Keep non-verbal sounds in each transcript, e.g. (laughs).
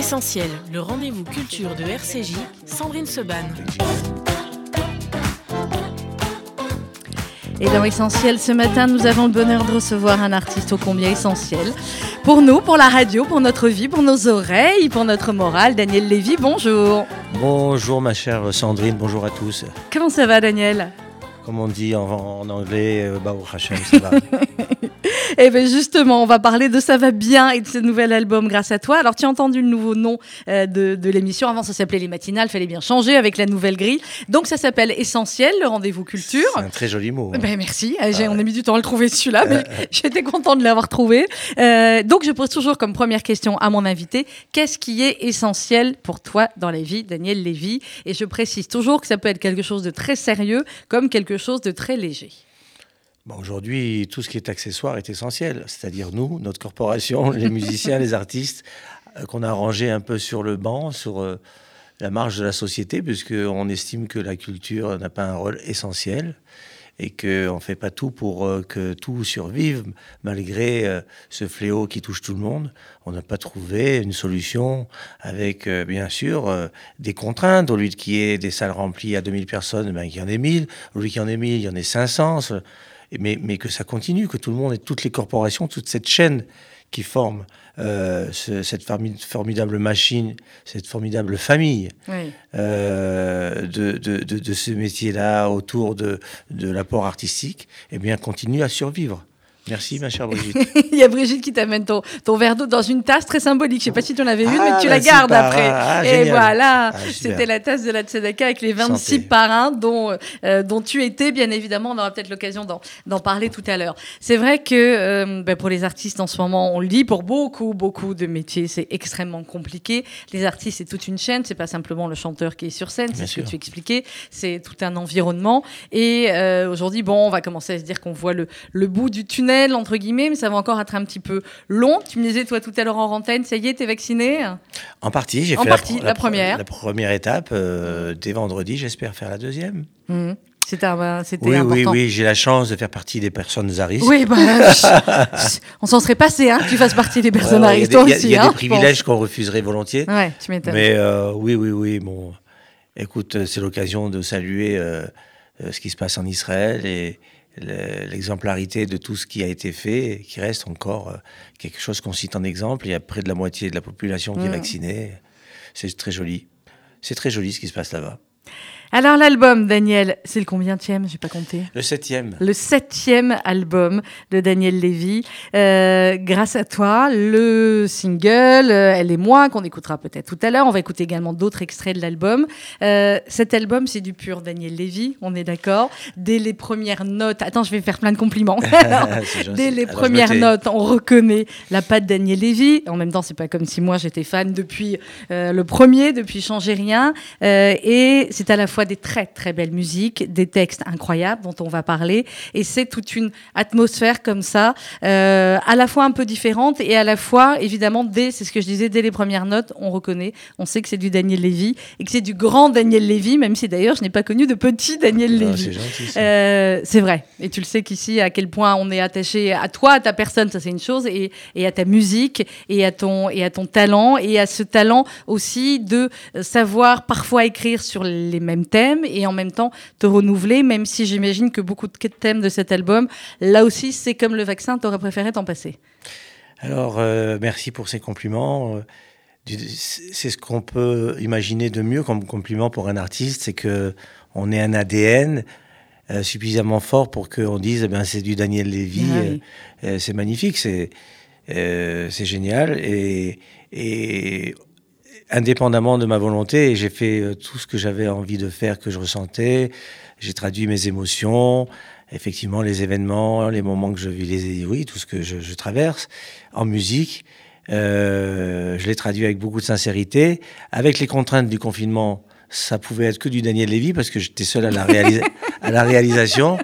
Essentiel, le rendez-vous culture de RCJ, Sandrine Seban. Et dans Essentiel, ce matin, nous avons le bonheur de recevoir un artiste ô combien essentiel. Pour nous, pour la radio, pour notre vie, pour nos oreilles, pour notre morale. Daniel Lévy, bonjour. Bonjour ma chère Sandrine, bonjour à tous. Comment ça va Daniel? Comme on dit en, en anglais, euh, Baou Hashem, ça va. (laughs) Eh bien justement, on va parler de Ça va bien et de ce nouvel album grâce à toi. Alors tu as entendu le nouveau nom euh, de, de l'émission. Avant ça s'appelait Les Matinales, fallait bien changer avec la nouvelle grille. Donc ça s'appelle Essentiel, le rendez-vous culture. C'est un très joli mot. hein. Ben merci, Euh, j'ai- on a mis du temps à le trouver celui-là, mais (laughs) j'étais contente de l'avoir trouvé. Euh, donc je pose toujours comme première question à mon invité, qu'est-ce qui est essentiel pour toi dans la vie, Daniel Lévy? Et je précise toujours que ça peut être quelque chose de très sérieux comme quelque chose de très léger. Bon, Aujourd'hui, tout ce qui est accessoire est essentiel, c'est-à-dire nous, notre corporation, (laughs) les musiciens, les artistes, euh, qu'on a rangés un peu sur le banc, sur euh, la marge de la société, puisqu'on estime que la culture n'a pas un rôle essentiel et qu'on ne fait pas tout pour euh, que tout survive, malgré ce fléau qui touche tout le monde. On n'a pas trouvé une solution avec, bien sûr, des contraintes. Au lieu qu'il y ait des salles remplies à 2000 personnes, ben, qu'il y en ait 1000. Au lieu qu'il y en ait 1000, il y en ait 500. Mais, mais que ça continue, que tout le monde et toutes les corporations, toute cette chaîne qui forme euh, ce- cette formi- formidable machine, cette formidable famille Oui. euh, de, de, de, de ce métier-là autour de, de l'apport artistique, eh bien, continue à survivre. Merci, ma chère Brigitte. (laughs) Il y a Brigitte qui t'amène ton, ton verre d'eau dans une tasse très symbolique. Je sais pas si tu en avais une, Ah, mais tu la gardes après. rare. Ah, Et génial. voilà, Ah, c'était la tasse de la Tzedaka avec les 26 Santé. parrains dont, euh, dont tu étais, bien évidemment. On aura peut-être l'occasion d'en, d'en parler tout à l'heure. C'est vrai que euh, ben, pour les artistes en ce moment, on le dit, pour beaucoup, beaucoup de métiers, c'est extrêmement compliqué. Les artistes, c'est toute une chaîne. C'est pas simplement le chanteur qui est sur scène, c'est ce que tu expliquais. C'est tout un environnement. Et euh, aujourd'hui, bon, on va commencer à se dire qu'on voit le, le bout du tunnel, entre guillemets, mais ça va encore être un petit peu long. Tu me disais, toi, tout à l'heure en antenne, ça y est, t'es vacciné En partie, j'ai fait partie, la première. la première étape euh, dès vendredi. J'espère faire la deuxième. Mhm. C'était Oui, oui, important. oui. J'ai la chance de faire partie des personnes à risque. Oui, bah, (laughs) on s'en serait passé, hein, que tu fasses partie des personnes à ouais, il y a risque, des- Il y a, aussi. il y a hein, des je privilèges qu'on refuserait volontiers. Ouais, tu m'étonnes. Mais euh, oui, oui, oui. Bon, écoute, c'est l'occasion de saluer euh, ce qui se passe en Israël et l'exemplarité de tout ce qui a été fait, et qui reste encore euh, quelque chose qu'on cite en exemple. Il y a près de la moitié de la population qui est Mm. vaccinée. C'est très joli. C'est très joli ce qui se passe là-bas. Alors, l'album, Daniel, c'est le combienième J'ai pas compté. Le septième. Le septième album de Daniel Lévy. Euh, grâce à toi, le single euh, Elle et moi, qu'on écoutera peut-être tout à l'heure. On va écouter également d'autres extraits de l'album. Euh, cet album, c'est du pur Daniel Lévy, on est d'accord. Dès les premières notes. Attends, je vais faire plein de compliments. (laughs) Dès les Alors, premières notes, on reconnaît la patte Daniel Lévy. En même temps, c'est pas comme si moi j'étais fan depuis euh, le premier, depuis Changer Rien. Euh, et c'est à la fois des très très belles musiques, des textes incroyables dont on va parler. Et c'est toute une atmosphère comme ça, euh, à la fois un peu différente et à la fois, évidemment, dès, c'est ce que je disais, dès les premières notes, on reconnaît, on sait que c'est du Daniel Lévy et que c'est du grand Daniel Lévy, même si d'ailleurs je n'ai pas connu de petit Daniel Ah, Lévy. C'est. Euh, c'est vrai. Et tu le sais qu'ici, à quel point on est attaché à toi, à ta personne, ça c'est une chose, et, et à ta musique, et à, ton, et à ton talent, et à ce talent aussi de savoir parfois écrire sur les mêmes thèmes, et en même temps te renouveler, même si j'imagine que beaucoup de thèmes de cet album, là aussi, c'est comme le vaccin, t'aurais préféré t'en passer. Alors, euh, merci pour ces compliments. Euh, C'est ce qu'on peut imaginer de mieux comme compliment pour un artiste, c'est que on ait un ADN euh, suffisamment fort pour qu'on dise, eh ben, c'est du Daniel Lévy. Ah oui. euh, c'est magnifique, c'est c'est génial. Et, et indépendamment de ma volonté, j'ai fait euh, tout ce que j'avais envie de faire, que je ressentais. J'ai traduit mes émotions, effectivement les événements, les moments que je vis, les, oui, tout ce que je, je traverse en musique. Euh, je l'ai traduit avec beaucoup de sincérité. Avec les contraintes du confinement, ça pouvait être que du Daniel Lévy parce que j'étais seul à la, réalisa- (laughs) à la réalisation.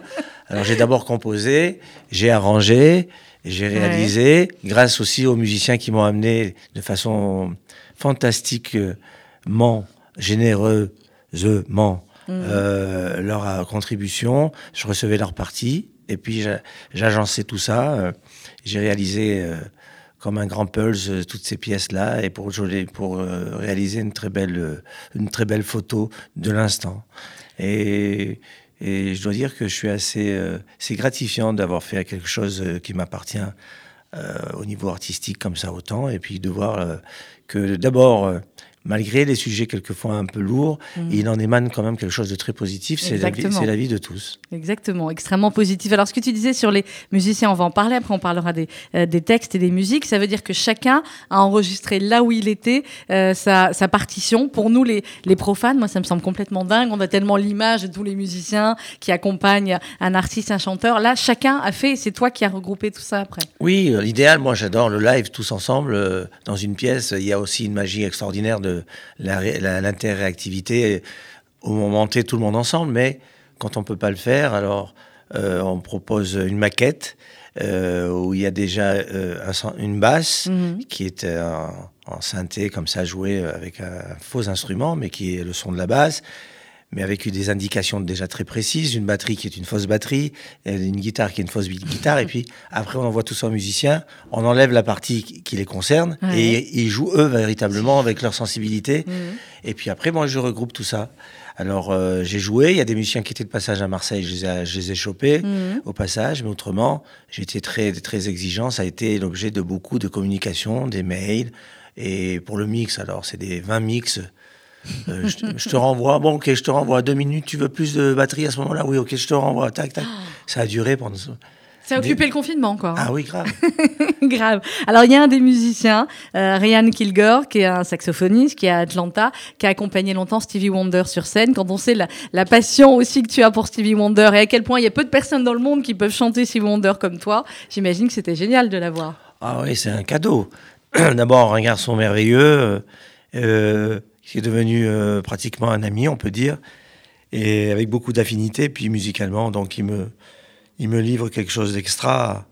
Alors j'ai d'abord composé, j'ai arrangé, j'ai Ouais. réalisé, grâce aussi aux musiciens qui m'ont amené de façon fantastiquement généreusement euh, leur euh, contribution. Je recevais leur partie et puis j'a- j'agençais tout ça. euh, J'ai réalisé euh, comme un grand pulse toutes ces pièces-là et pour, pour réaliser une très, belle, une très belle photo de l'instant. Et, et, je dois dire que je suis assez. c'est gratifiant d'avoir fait quelque chose qui m'appartient au niveau artistique comme ça autant, et puis de voir que d'abord malgré les sujets quelquefois un peu lourds, mhm. il en émane quand même quelque chose de très positif. C'est la, la, vie de tous. Exactement, extrêmement positif. Alors, ce que tu disais sur les musiciens, on va en parler. Après, on parlera des, euh, des textes et des musiques. Ça veut dire que chacun a enregistré là où il était euh, sa, sa, partition. Pour nous, les, les, profanes, moi, ça me semble complètement dingue. On a tellement l'image de tous les musiciens qui accompagnent un artiste, un chanteur. Là, chacun a fait. C'est toi qui as regroupé tout ça après. Oui, euh, l'idéal, moi, j'adore le live tous ensemble dans une pièce. Il y a aussi une magie extraordinaire de l'interréactivité au moment T, tout le monde ensemble, mais quand on peut pas le faire, alors euh, on propose une maquette euh, où il y a déjà euh, une basse mhm. qui est en, synthé comme ça jouée avec un faux instrument, mais qui est le son de la basse mais avec des indications déjà très précises, une batterie qui est une fausse batterie, une guitare qui est une fausse guitare, et puis après on envoie tout ça aux musiciens, on enlève la partie qui les concerne, et ils jouent eux véritablement avec leur sensibilité, mhm. et puis après moi je regroupe tout ça. Alors euh, j'ai joué, il y a des musiciens qui étaient de passage à Marseille, je les ai, je les ai chopés mhm. au passage, mais autrement j'étais très, très exigeant, ça a été l'objet de beaucoup de communications, des mails, et pour le mix, alors c'est des 20 mix euh, je, te, renvoie. Bon, ok, je te renvoie. Deux minutes, tu veux plus de batterie à ce moment-là? Oui, ok, je te renvoie. Tac, tac. Ah. Ça a duré pendant. Ça a occupé le confinement, quoi. Ah oui, grave. (laughs) grave. Alors, il y a un des musiciens, euh, Ryan Kilgore, qui est un saxophoniste, qui est à Atlanta, qui a accompagné longtemps Stevie Wonder sur scène. Quand on sait la, la, passion aussi que tu as pour Stevie Wonder et à quel point il y a peu de personnes dans le monde qui peuvent chanter Stevie Wonder comme toi, j'imagine que c'était génial de l'avoir. Ah oui, c'est un cadeau. (clears throat) D'abord, un garçon merveilleux. Euh, qui est devenu euh, pratiquement un ami, on peut dire, et avec beaucoup d'affinité, puis musicalement, donc il me, livre quelque chose d'extra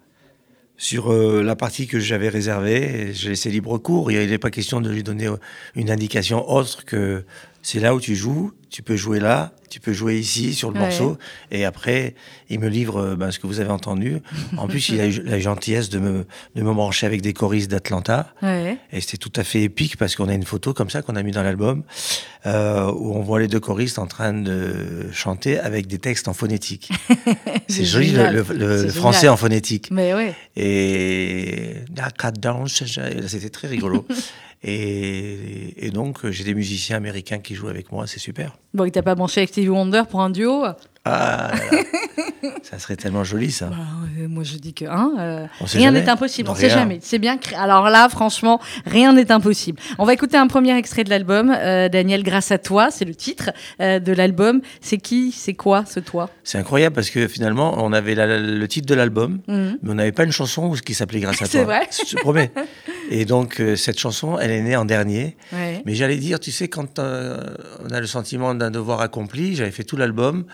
sur euh, la partie que j'avais réservée. J'ai laissé libre cours. Il n'est pas question de lui donner une indication autre que c'est là où tu joues, tu peux jouer là, tu peux jouer ici sur le morceau. Et après, il me livre euh, ben, ce que vous avez entendu. En plus, il a eu la gentillesse de me, de me brancher avec des choristes d'Atlanta. Et c'était tout à fait épique parce qu'on a une photo comme ça qu'on a mis dans l'album euh, où on voit les deux choristes en train de chanter avec des textes en phonétique. (laughs) c'est joli le, français en phonétique. Mais ouais. Et c'était très rigolo. (laughs) Et, donc, j'ai des musiciens américains qui jouent avec moi, c'est super. Bon, il t'a pas branché avec Stevie Wonder pour un duo? Ah, ça serait tellement joli, ça. Bah, moi, je dis que hein, euh, rien n'est impossible. On ne sait jamais. C'est bien. Alors là, franchement, rien n'est impossible. On va écouter un premier extrait de l'album. Euh, Daniel, grâce à toi, c'est le titre euh, de l'album. C'est qui C'est quoi ce toi? C'est incroyable parce que finalement, on avait le titre de l'album, mhm. mais on n'avait pas une chanson qui s'appelait Grâce à (laughs) toi. c'est vrai. Je te promets. Et donc, cette chanson, elle est née en dernier. Mais j'allais dire, tu sais, quand on a le sentiment d'un devoir accompli, j'avais fait tout l'album.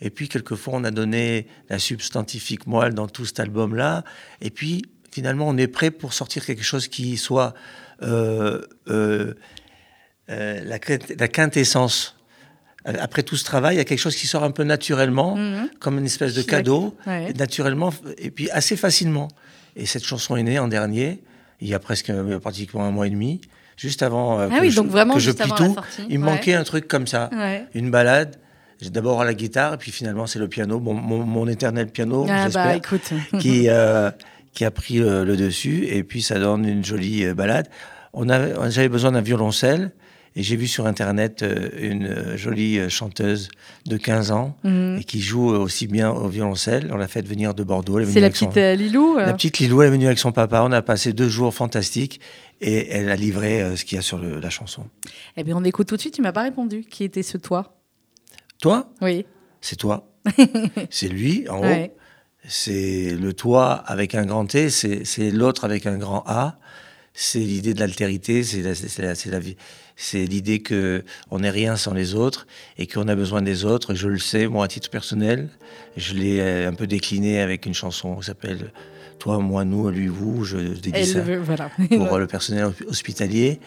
Et puis, quelquefois, on a donné la substantifique moelle dans tout cet album-là. Et puis, finalement, on est prêt pour sortir quelque chose qui soit euh, euh, euh, la, quintessence. Après tout ce travail, il y a quelque chose qui sort un peu naturellement, mhm. comme une espèce de cadeau, naturellement, et puis assez facilement. Et cette chanson est née en dernier, il y a presque pratiquement un mois et demi, juste avant ah que, oui, je, donc vraiment que je plie tout. Il me manquait un truc comme ça, une balade d'abord à la guitare, et puis finalement c'est le piano, mon, éternel piano, ah, bah, j'espère, (laughs) qui, euh, qui a pris euh, le dessus, et puis ça donne une jolie euh, balade. On j'avais besoin d'un violoncelle, et j'ai vu sur Internet une jolie chanteuse de 15 ans mhm. et qui joue aussi bien au violoncelle. On l'a fait venir de Bordeaux. C'est la petite Lilou La petite Lilou, elle est venue avec son papa. On a passé deux jours fantastiques et elle a livré ce qu'il y a sur la chanson. Eh bien, on écoute tout de suite. Tu m'as pas répondu. Qui était ce toi? Toi Oui. C'est toi. (laughs) c'est lui, en haut. C'est le toi avec un grand T, c'est l'autre avec un grand A. C'est l'idée de l'altérité, c'est la, la, vie. C'est l'idée que on n'est rien sans les autres et qu'on a besoin des autres. Je le sais, moi, à titre personnel, je l'ai euh, un peu décliné avec une chanson qui s'appelle Toi, moi, nous, lui, vous. Je dédie ça pour le personnel hospitalier.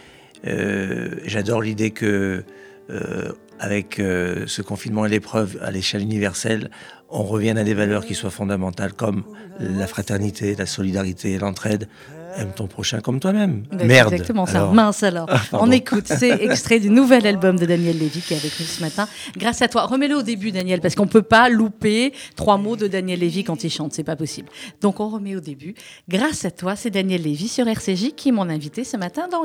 Euh, j'adore l'idée que euh, avec ce confinement et l'épreuve à l'échelle universelle, on revient à des valeurs qui soient fondamentales comme la fraternité, la solidarité, l'entraide, Aime ton prochain comme toi-même. Merde. Exactement ça. Mince alors. (laughs) Ah, on écoute. C'est extrait du nouvel album de Daniel Lévy qui est avec nous ce matin. Grâce à toi. Remets-le au début, Daniel, parce qu'on peut pas louper trois mots de Daniel Lévy quand il chante. C'est pas possible. Donc on remet au début. Grâce à toi, c'est Daniel Lévy sur RCJ qui est mon invité ce matin dans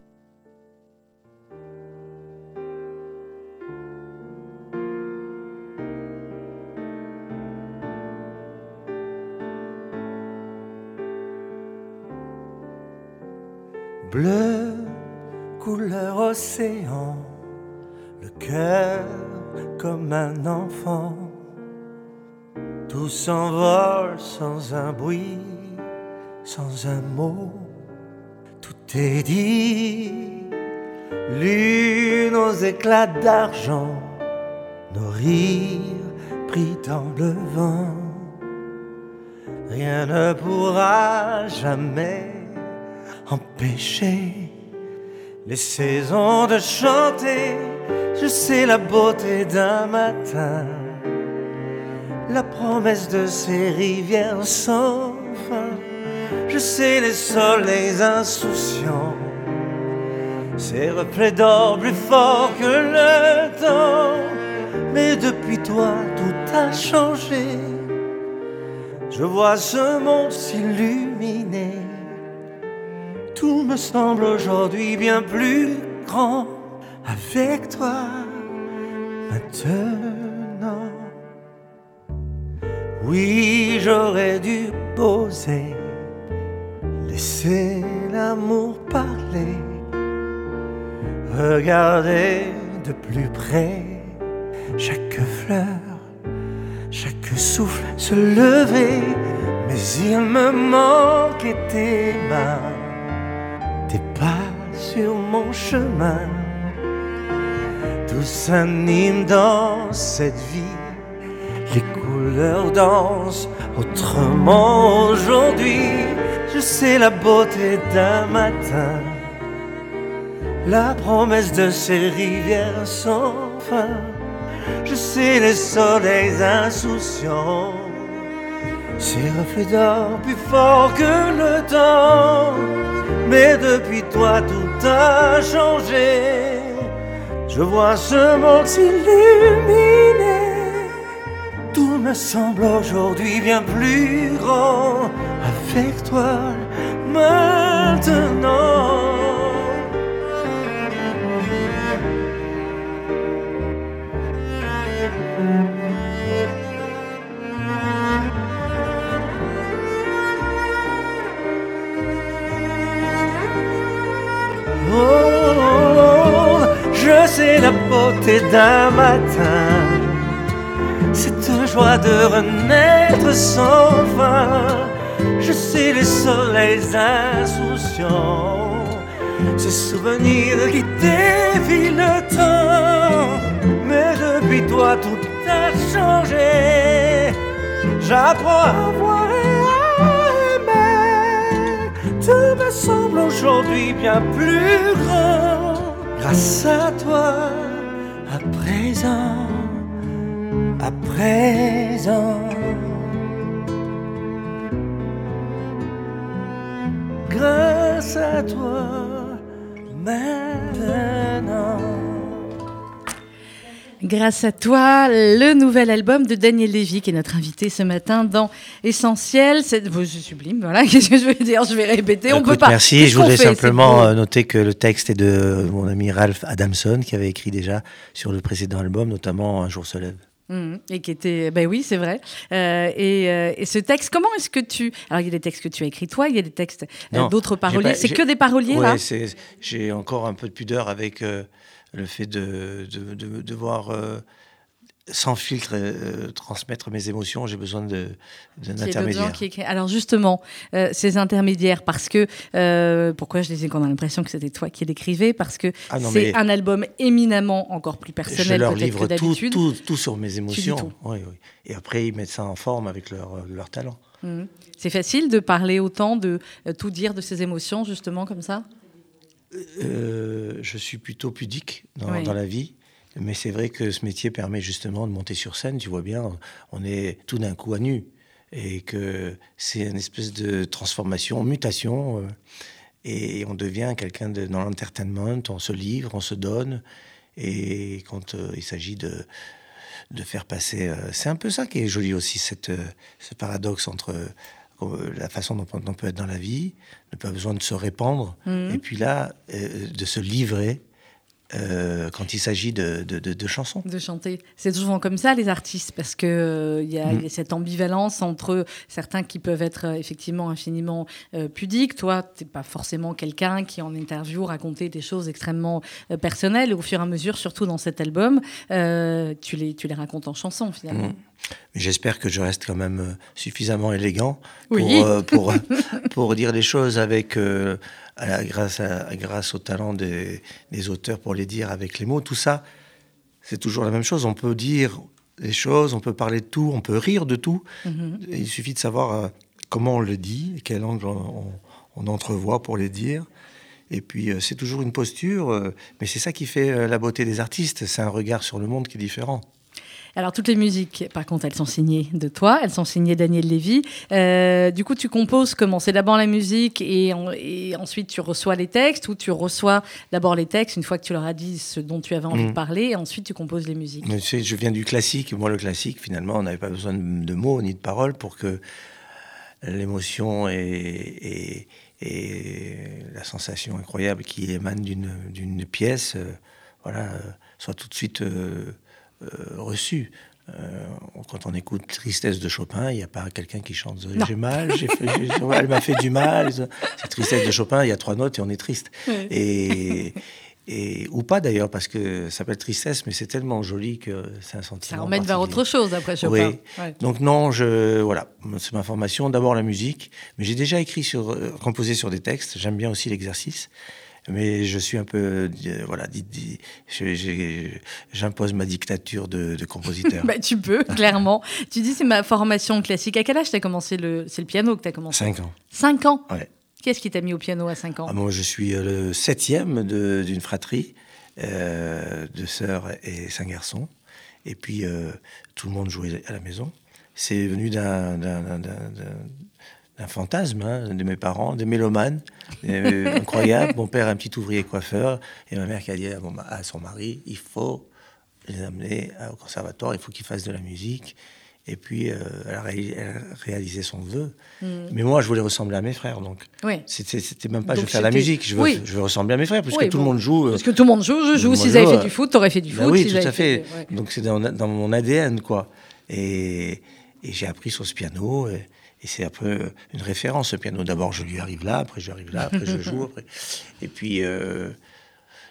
bleu, couleur océan, le cœur comme un enfant. Tout s'envole sans un bruit, sans un mot, tout est dit. Lune aux éclats d'argent, nos rires pris dans le vent. Rien ne pourra jamais empêcher les saisons de chanter. Je sais la beauté d'un matin, la promesse de ces rivières sans fin. Je sais les soleils insouciants, ces reflets d'or plus forts que le temps. Mais depuis toi, tout a changé. Je vois ce monde s'illuminer tout me semble aujourd'hui bien plus grand. Avec toi maintenant. Oui, j'aurais dû poser, laisser l'amour parler, regarder de plus près chaque fleur, chaque souffle se lever, mais il me manquait tes mains sur mon chemin. Tout s'anime dans cette vie, les couleurs dansent autrement aujourd'hui. Je sais la beauté d'un matin, la promesse de ces rivières sans fin. Je sais les soleils insouciants, ces reflets d'or plus forts que le temps mais depuis toi tout a changé. Je vois ce monde s'illuminer. Tout me semble aujourd'hui bien plus grand avec toi maintenant. C'est la beauté d'un matin, cette joie de renaître sans fin. Je sais les soleils insouciants, ces souvenirs qui défient le temps. Mais depuis toi tout a changé. J'apprends à voir et à aimer. Tout me semble aujourd'hui bien plus grand grâce à toi, à présent, à présent. Grâce à toi, maintenant. Grâce à toi, le nouvel album de Daniel Lévy, qui est notre invité ce matin dans Essentiel. C'est sublime, voilà, (laughs) qu'est-ce que je vais dire Je vais répéter, on peut pas. Merci, je voudrais simplement euh, noter que le texte est de mon ami Ralph Adamson, qui avait écrit déjà sur le précédent album, notamment Un jour se lève. Mmh, et qui était, ben oui, c'est vrai. Euh, euh, et, ce texte, comment est-ce que tu, alors il y a des textes que tu as écrits toi, il y a des textes d'autres paroliers. C'est que des paroliers ouais, là. J'ai encore un peu de pudeur avec le fait de, de, de, devoir euh, sans filtre euh, transmettre mes émotions, j'ai besoin d'un intermédiaire. Alors justement, euh, ces intermédiaires, parce que pourquoi je disais qu'on a l'impression que c'était toi qui l'écrivais, parce que ah c'est un album éminemment encore plus personnel. Je leur livre tout, tout, tout, sur mes émotions. Oui, oui. Et après, ils mettent ça en forme avec leur, leur talent. Mmh. C'est facile de parler autant, de tout dire de ses émotions, justement, comme ça? Euh, je suis plutôt pudique dans, la vie. Mais c'est vrai que ce métier permet justement de monter sur scène. Tu vois bien, on est tout d'un coup à nu. Et que c'est une espèce de transformation, mutation. Euh, et on devient quelqu'un de, dans l'entertainment. On se livre, on se donne. Et quand euh, il s'agit de, de faire passer. C'est un peu ça qui est joli aussi, cette, ce paradoxe entre la façon dont on peut être dans la vie, ne pas besoin de se répandre, mmh. et puis là, de se livrer euh, quand il s'agit de, de, chansons. De chanter. C'est souvent comme ça, les artistes, parce qu'il euh, y, a mm. cette ambivalence entre certains qui peuvent être euh, effectivement infiniment pudiques. Toi, tu n'es pas forcément quelqu'un qui, en interview, racontait des choses extrêmement personnelles. Et au fur et à mesure, surtout dans cet album, tu, les, tu les racontes en chanson, finalement. Mm. J'espère que je reste quand même suffisamment élégant pour, pour, (laughs) pour, dire les choses avec grâce, grâce au talent des, auteurs pour les dire avec les mots. Tout ça, c'est toujours la même chose. On peut dire les choses, on peut parler de tout, on peut rire de tout. Mm-hmm. Il suffit de savoir euh, comment on le dit, quel angle on, entrevoit pour les dire. Et puis, euh, c'est toujours une posture, euh, mais c'est ça qui fait la beauté des artistes. C'est un regard sur le monde qui est différent. Alors, toutes les musiques, par contre, elles sont signées de toi, elles sont signées Daniel Lévy. Euh, du coup, tu composes comment? C'est d'abord la musique et, ensuite tu reçois les textes ou tu reçois d'abord les textes une fois que tu leur as dit ce dont tu avais envie de mm. parler et ensuite tu composes les musiques? Je viens du classique. Moi, le classique, finalement, on n'avait pas besoin de, mots ni de paroles pour que l'émotion et, la sensation incroyable qui émane d'une pièce euh, voilà, euh, soit tout de suite euh, reçu. Euh, quand on écoute Tristesse de Chopin, il n'y a pas quelqu'un qui chante J'ai mal, elle m'a fait du mal. C'est Tristesse de Chopin, il y a trois notes et on est triste. Et, et, ou pas d'ailleurs, parce que ça s'appelle Tristesse, mais c'est tellement joli que c'est un sentiment. Ça emmène vers autre chose après Chopin. Oui. Donc, non, je, voilà, c'est ma formation. D'abord la musique, mais j'ai déjà écrit sur, euh, composé sur des textes. J'aime bien aussi l'exercice mais je suis un peu, euh, voilà, j'impose ma dictature de, compositeur. (laughs) bah, tu peux, (laughs) clairement. tu dis c'est ma formation classique. À quel âge tu as commencé le, c'est le piano que tu as commencé? 5 ans. 5 ans? Ouais. Qu'est-ce qui t'a mis au piano à 5 ans? Ah, Moi, je suis euh, le septième d'une fratrie euh, de sœurs et cinq garçons. Et puis, tout le monde jouait à la maison. C'est venu d'un un fantasme hein, de mes parents, des mélomanes, euh, incroyable. Mon père, un petit ouvrier coiffeur, et ma mère qui a dit à, son mari il faut les amener au conservatoire, il faut qu'ils fassent de la musique. Et puis, euh, elle, a réalisé son vœu. Hmm. Mais moi, je voulais ressembler à mes frères. Donc, oui. c'était même pas je veux faire la musique, je veux, je veux ressembler à mes frères, puisque tout le monde joue. Parce que tout le monde joue, je joue. S'ils avaient fait du foot, t'aurais fait du ben foot. Oui, tout à fait. Donc, c'est dans, dans, mon ADN, quoi. Et, et j'ai appris sur ce piano. Et, et c'est un peu une référence, ce piano. D'abord, je lui arrive là, après, je arrive là, après, je joue. (laughs) Après. Et puis, euh,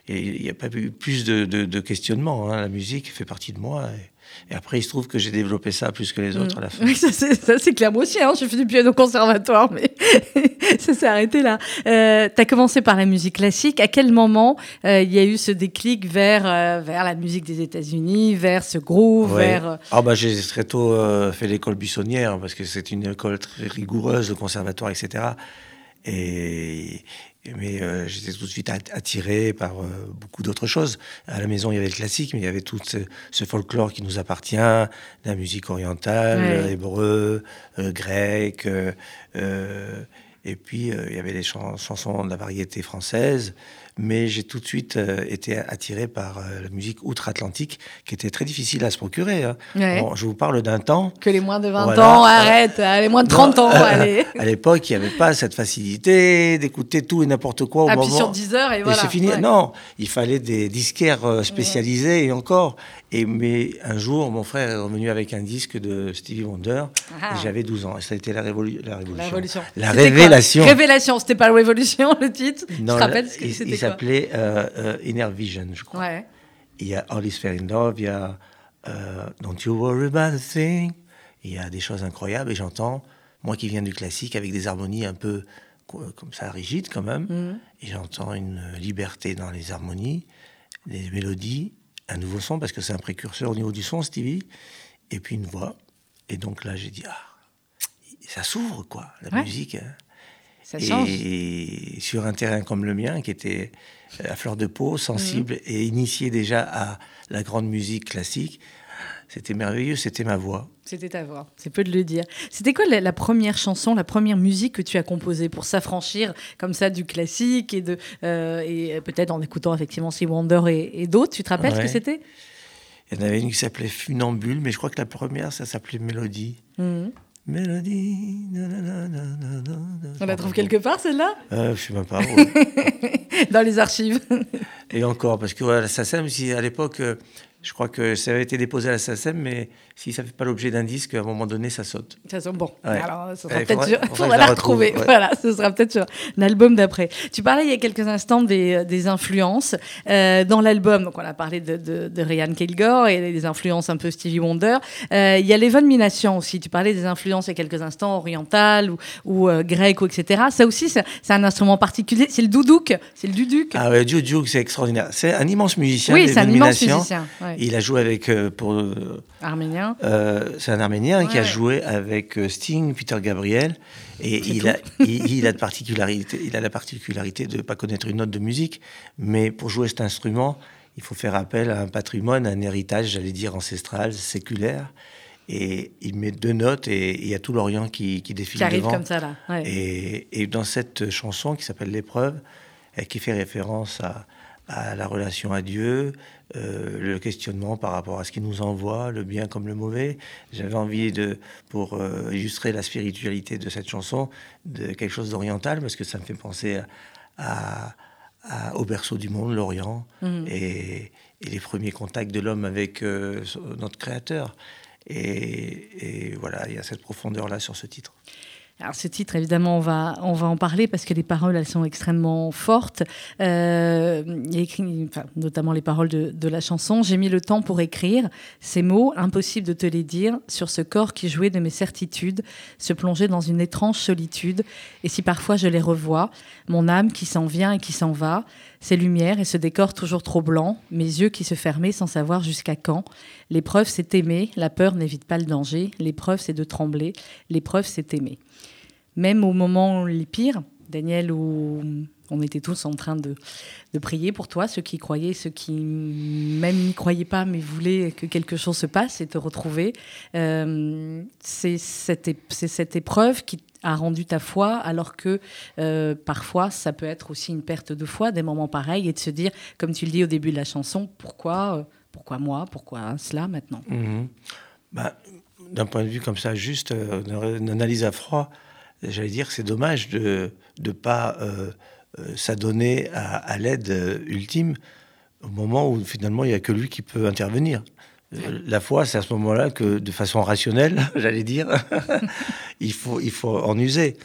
il n'y a pas eu plus de, de, questionnement. Hein. La musique fait partie de moi. Et, après, il se trouve que j'ai développé ça plus que les autres à la fin. Oui, (laughs) ça c'est clair. Moi aussi, hein, j'ai fait du piano conservatoire, mais (laughs) ça s'est arrêté là. Euh, tu as commencé par la musique classique. À quel moment euh, il y a eu ce déclic vers, euh, vers la musique des États-Unis, vers ce groove vers... Ah bah, J'ai très tôt fait l'école buissonnière, parce que c'est une école très rigoureuse, le conservatoire, etc. Et, mais euh, j'étais tout de suite attiré par euh, beaucoup d'autres choses. À la maison, il y avait le classique, mais il y avait tout ce, folklore qui nous appartient, la musique orientale, hébreu, euh, grec. Et puis, il y avait les chansons de la variété française mais j'ai tout de suite euh, été attiré par euh, la musique outre-Atlantique, qui était très difficile à se procurer. Hein. je vous parle d'un temps... Que les moins de 20 ans, arrête, les moins de 30 ans, allez. (laughs) À l'époque, il n'y avait pas cette facilité d'écouter tout et n'importe quoi au moment. Puis sur 10 heures et voilà. Et c'est fini. Non, il fallait des disquaires euh, spécialisés et encore. Et mais un jour, mon frère est revenu avec un disque de Stevie Wonder. Ah. J'avais 12 ans. Et ça a été la, révolution. la révolution. La révélation. Révélation, c'était pas la révolution, le titre? Non, je te rappelle ce que c'était s'appelait euh, euh, Inner Vision, je crois. Il y a All is Fair in Love, il y a euh, Don't You Worry About a Thing. Il y a des choses incroyables et j'entends, moi qui viens du classique, avec des harmonies un peu comme ça, rigides quand même, mm. et j'entends une liberté dans les harmonies, les mélodies, un nouveau son, parce que c'est un précurseur au niveau du son, Stevie, et puis une voix. Et donc là, j'ai dit, ah, ça s'ouvre, quoi, la musique. Hein. Ça change. Et sur un terrain comme le mien, qui était à fleur de peau, sensible et initié déjà à la grande musique classique, c'était merveilleux, c'était ma voix. C'était ta voix, c'est peu de le dire. C'était quoi la, la première chanson, la première musique que tu as composée pour s'affranchir comme ça du classique et, de, euh, et peut-être en écoutant effectivement Sea Wonder et, et d'autres Tu te rappelles ce que c'était? Il y en avait une qui s'appelait Funambule, mais je crois que la première, ça s'appelait Mélodie. Mhm. Mélodie. nanana, nanana. On la trouve quelque part celle-là? Euh, Je sais même pas. ouais. (laughs) Dans les archives. Et encore, parce que voilà, SACEM, si à l'époque, euh, je crois que ça avait été déposé à la SACEM, mais si ça ne fait pas l'objet d'un disque, à un moment donné, ça saute. Ça sent bon. Ouais. Alors, ce sera peut-être sur- faudra la la retrouve, retrouver. ouais. Voilà, ce sera peut-être sur l'album d'après. Tu parlais il y a quelques instants des, des influences euh, dans l'album. Donc, on a parlé de, de, de Ryan Kilgore et des influences un peu Stevie Wonder. Euh, il y a Levon Mination aussi. Tu parlais des influences il y a quelques instants orientales ou, ou euh, grecques, ou etc. Ça aussi, c'est un instrument particulier. C'est le doudouk. C'est le duduc. Ah ouais, Duke, c'est extraordinaire. C'est un immense musicien. oui, c'est un immense musicien. Ouais. Il a joué avec, euh, pour, euh, Arménien. euh, c'est un Arménien qui a joué avec Sting, Peter Gabriel, et il tout. a, il, il a de particularité, il a la particularité de ne pas connaître une note de musique, mais pour jouer cet instrument, il faut faire appel à un patrimoine, à un héritage, j'allais dire ancestral, séculaire, et il met deux notes et il y a tout l'Orient qui, qui défile Qui arrive devant. comme ça, là. Ouais. Et, et dans cette chanson qui s'appelle L'épreuve, qui fait référence à, à la relation à Dieu, euh, le questionnement par rapport à ce qu'il nous envoie, le bien comme le mauvais, j'avais envie de, pour euh, illustrer la spiritualité de cette chanson, de quelque chose d'oriental, parce que ça me fait penser à, à- à- au berceau du monde, l'Orient, Mhm. et, et les premiers contacts de l'homme avec euh, notre Créateur. Et, et voilà, il y a cette profondeur-là sur ce titre. Alors ce titre, évidemment, on va, on va en parler parce que les paroles, elles sont extrêmement fortes. Euh, écrit, notamment les paroles de, de la chanson. J'ai mis le temps pour écrire ces mots, impossible de te les dire, sur ce corps qui jouait de mes certitudes, se plonger dans une étrange solitude. Et si parfois je les revois, mon âme qui s'en vient et qui s'en va, ces lumières et ce décor toujours trop blanc, mes yeux qui se fermaient sans savoir jusqu'à quand. L'épreuve, c'est aimer, la peur n'évite pas le danger, l'épreuve, c'est de trembler, l'épreuve, c'est aimer. Même au moment les pires, Daniel, où on était tous en train de, prier pour toi, ceux qui croyaient, ceux qui même n'y croyaient pas, mais voulaient que quelque chose se passe et te retrouver. Euh, c'est cette, épreuve qui a rendu ta foi, alors que euh, parfois ça peut être aussi une perte de foi, des moments pareils, et de se dire, comme tu le dis au début de la chanson, pourquoi, euh, pourquoi moi, pourquoi cela maintenant? Mhm. Bah, D'un point de vue comme ça, juste euh, une analyse à froid, j'allais dire que c'est dommage de ne pas s'adonner à, à l'aide euh, ultime au moment où finalement il n'y a que lui qui peut intervenir. Euh, La foi, c'est à ce moment-là que, de façon rationnelle, (laughs) j'allais dire, (laughs) il, faut, il faut en user,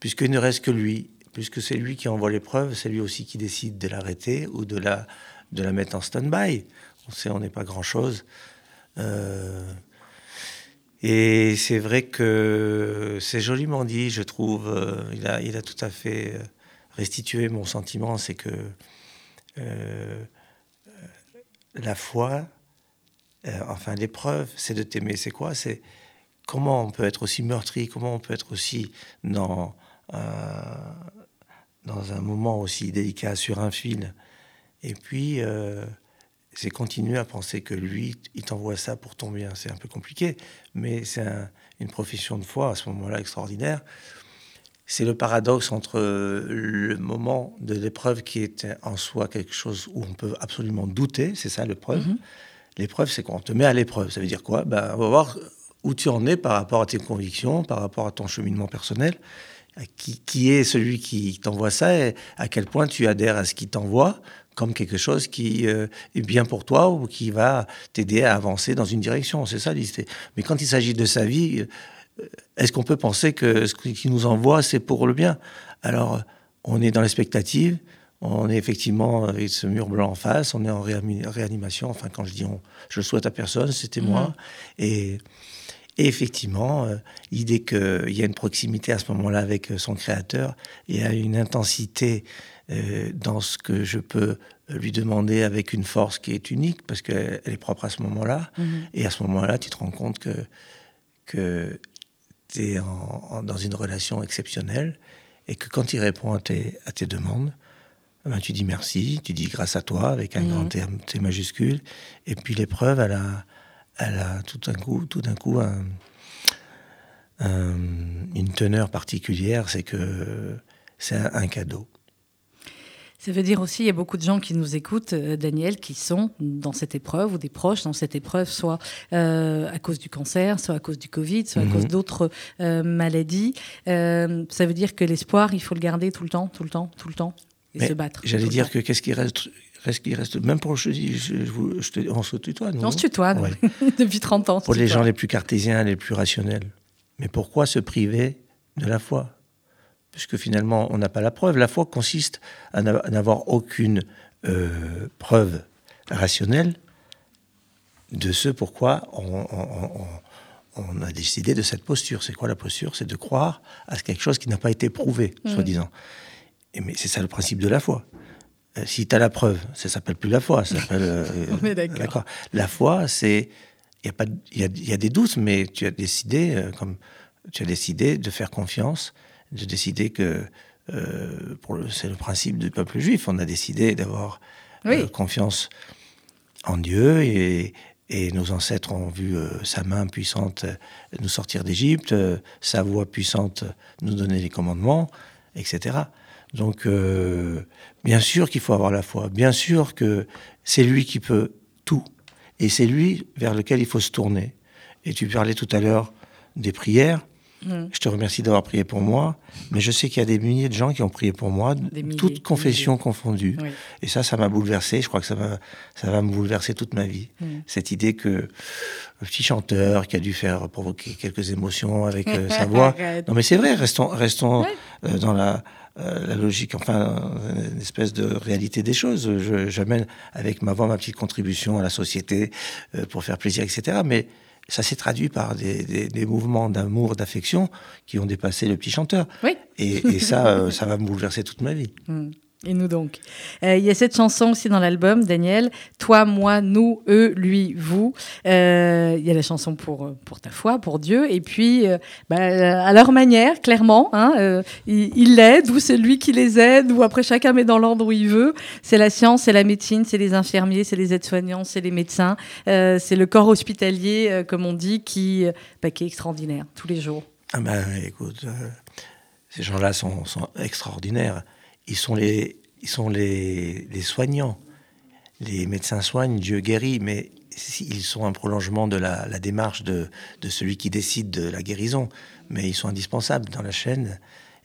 puisqu'il ne reste que lui. Puisque c'est lui qui envoie l'épreuve, c'est lui aussi qui décide de l'arrêter ou de la, de la mettre en stand-by. On sait, on n'est pas grand-chose. Euh, et c'est vrai que c'est joliment dit, je trouve. Euh, il, a, il a tout à fait restitué mon sentiment, c'est que euh, la foi, euh, enfin l'épreuve, c'est de t'aimer. C'est quoi? C'est comment on peut être aussi meurtri, comment on peut être aussi dans, euh, dans un moment aussi délicat sur un fil. Et puis, c'est continuer à penser que lui, il t'envoie ça pour ton bien. C'est un peu compliqué, mais c'est un- une profession de foi à ce moment-là extraordinaire. C'est le paradoxe entre le moment de l'épreuve qui est en soi quelque chose où on peut absolument douter, c'est ça l'épreuve. L'épreuve, c'est qu'on te met à l'épreuve. Ça veut dire quoi? Ben, On va voir où tu en es par rapport à tes convictions, par rapport à ton cheminement personnel. À Qui, qui est celui qui t'envoie ça et à quel point tu adhères à ce qu'il t'envoie comme quelque chose qui euh, est bien pour toi ou qui va t'aider à avancer dans une direction. C'est ça l'idée. Mais quand il s'agit de sa vie, euh, est-ce qu'on peut penser que ce qu'il nous envoie, c'est pour le bien? Alors, on est dans l'expectative, on est effectivement avec ce mur blanc en face, on est en réanimation. Enfin, quand je dis on, je le souhaite à personne, c'était moi. Et, et effectivement, euh, l'idée qu'il y a une proximité à ce moment-là avec euh, son créateur, il y a une intensité euh, dans ce que je peux lui demander avec une force qui est unique, parce qu'elle elle est propre à ce moment-là. Et à ce moment-là, tu te rends compte que, que tu es en- en- dans une relation exceptionnelle et que quand il répond à tes, à tes demandes, ben, tu dis merci, tu dis grâce à toi avec un grand T, T majuscule. Et puis l'épreuve, elle a, elle a tout d'un coup, tout d'un coup un, un, une teneur particulière, c'est que c'est un, un cadeau. Ça veut dire aussi, il y a beaucoup de gens qui nous écoutent, euh, Daniel, qui sont dans cette épreuve ou des proches dans cette épreuve, soit euh, à cause du cancer, soit à cause du Covid, soit à Mhm. cause d'autres euh, maladies. Euh, ça veut dire que l'espoir, il faut le garder tout le temps, tout le temps, tout le temps, et Mais se battre. J'allais dire temps. que qu'est-ce qui reste, reste qui reste, même pour je dis, je, je vous- je te- on se tutoie, nous. On se tutoie. Ouais. (laughs) depuis 30 ans. Pour les tutoie. gens les plus cartésiens, les plus rationnels. Mais pourquoi se priver de la foi? Puisque finalement, on n'a pas la preuve. La foi consiste à n'a- à n'avoir aucune euh, preuve rationnelle de ce pourquoi on, on- on- on a décidé de cette posture. C'est quoi la posture? C'est de croire à quelque chose qui n'a pas été prouvé, soi-disant. Et mais c'est ça le principe de la foi. Euh, si tu as la preuve, ça s'appelle plus la foi, ça s'appelle. (laughs) euh, On est d'accord. La foi, c'est. Il y, a pas y, a, y a des doutes, mais tu as décidé, euh, comme tu as décidé de faire confiance, de décider que. euh, c'est le principe du peuple juif. On a décidé d'avoir euh, Oui. confiance en Dieu et, et nos ancêtres ont vu euh, sa main puissante nous sortir d'Égypte, euh, sa voix puissante nous donner les commandements, etc. Donc, euh, bien sûr qu'il faut avoir la foi, bien sûr que c'est lui qui peut tout, et c'est lui vers lequel il faut se tourner. Et tu parlais tout à l'heure des prières. Mm. Je te remercie d'avoir prié pour moi, mais je sais qu'il y a des milliers de gens qui ont prié pour moi, milliers, toutes confessions confondues. Oui. Et ça, ça m'a bouleversé. Je crois que ça va, ça va me bouleverser toute ma vie. Mm. Cette idée que le petit chanteur qui a dû faire provoquer quelques émotions avec euh, sa (laughs) voix. Non, mais c'est vrai. Restons, restons Ouais. euh, dans la, euh, la logique, enfin, une espèce de réalité des choses. J'amène avec ma voix ma petite contribution à la société pour faire plaisir, etc. Mais ça s'est traduit par des, des- des mouvements d'amour, d'affection qui ont dépassé le petit chanteur. Oui. Et, et ça, euh, ça va me bouleverser toute ma vie. (laughs) Mm. Et nous donc. Euh, Il y a cette chanson aussi dans l'album, Daniel. Toi, moi, nous, eux, lui, vous. Euh, Il y a la chanson pour, euh, pour ta foi, pour Dieu. Et puis, bah, à leur manière, clairement, hein, ils l'aident, ou c'est lui qui les aide, ou après chacun met dans l'ordre où il veut. C'est la science, c'est la médecine, c'est les infirmiers, c'est les aides-soignants, c'est les médecins. C'est le corps hospitalier, comme on dit, qui, bah, qui est extraordinaire tous les jours. Ah ben, écoute, ces gens-là sont extraordinaires. Ils sont les, ils sont les, les soignants. Les médecins soignent, Dieu guérit, mais ils sont un prolongement de la, démarche de, de celui qui décide de la guérison. Mais ils sont indispensables dans la chaîne